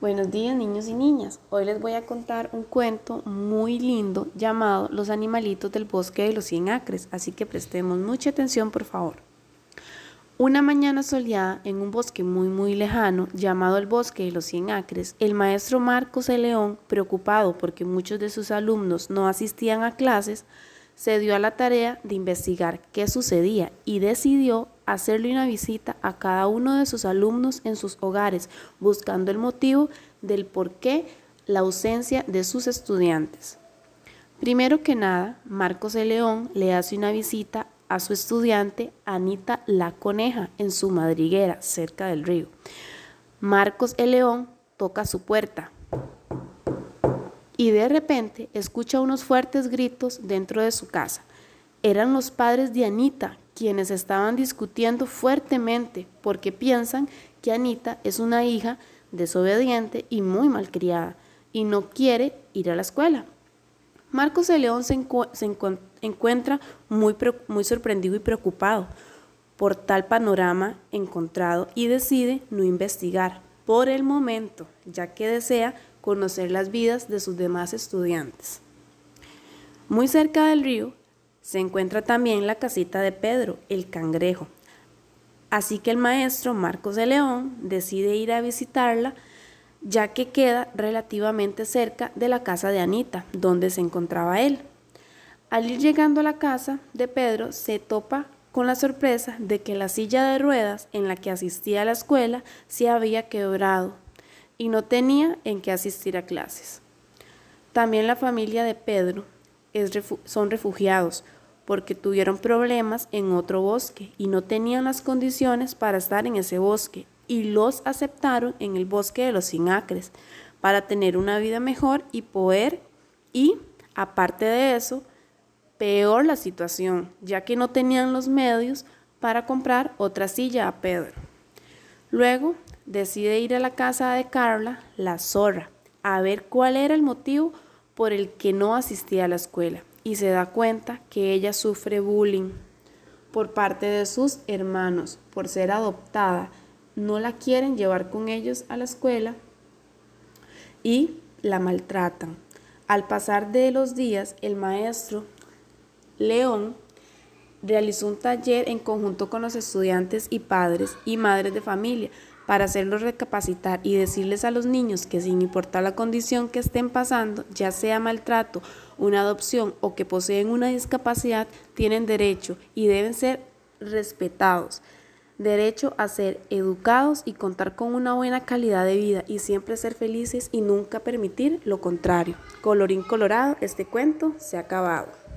Buenos días niños y niñas. Hoy les voy a contar un cuento muy lindo llamado Los animalitos del bosque de los cien acres, así que prestemos mucha atención por favor. Una mañana soleada en un bosque muy muy lejano llamado el bosque de los cien acres, el maestro Marcos de León, preocupado porque muchos de sus alumnos no asistían a clases, se dio a la tarea de investigar qué sucedía y decidió hacerle una visita a cada uno de sus alumnos en sus hogares, buscando el motivo del por qué la ausencia de sus estudiantes. Primero que nada, Marcos de León le hace una visita a su estudiante Anita la Coneja en su madriguera cerca del río. Marcos el León toca su puerta y de repente escucha unos fuertes gritos dentro de su casa. Eran los padres de Anita quienes estaban discutiendo fuertemente porque piensan que Anita es una hija desobediente y muy malcriada y no quiere ir a la escuela. Marcos de León se, encuentra muy, sorprendido y preocupado por tal panorama encontrado y decide no investigar por el momento, ya que desea conocer las vidas de sus demás estudiantes. Muy cerca del río se encuentra también la casita de Pedro, el cangrejo. Así que el maestro Marcos de León decide ir a visitarla, ya que queda relativamente cerca de la casa de Anita, donde se encontraba él. Al ir llegando a la casa de Pedro, se topa con la sorpresa de que la silla de ruedas en la que asistía a la escuela se había quebrado y no tenía en qué asistir a clases. También la familia de Pedro son refugiados porque tuvieron problemas en otro bosque y no tenían las condiciones para estar en ese bosque y los aceptaron en el bosque de los sin acres para tener una vida mejor y poder y aparte de eso peor la situación ya que no tenían los medios para comprar otra silla a Pedro. Luego decide ir a la casa de Carla, la zorra, a ver cuál era el motivo por el que no asistía a la escuela y se da cuenta que ella sufre bullying por parte de sus hermanos por ser adoptada. No la quieren llevar con ellos a la escuela y la maltratan. Al pasar de los días, el maestro León realizó un taller en conjunto con los estudiantes y padres y madres de familia para hacerlos recapacitar y decirles a los niños que sin importar la condición que estén pasando, ya sea maltrato, una adopción o que poseen una discapacidad, tienen derecho y deben ser respetados. Derecho a ser educados y contar con una buena calidad de vida y siempre ser felices y nunca permitir lo contrario. Colorín colorado, este cuento se ha acabado.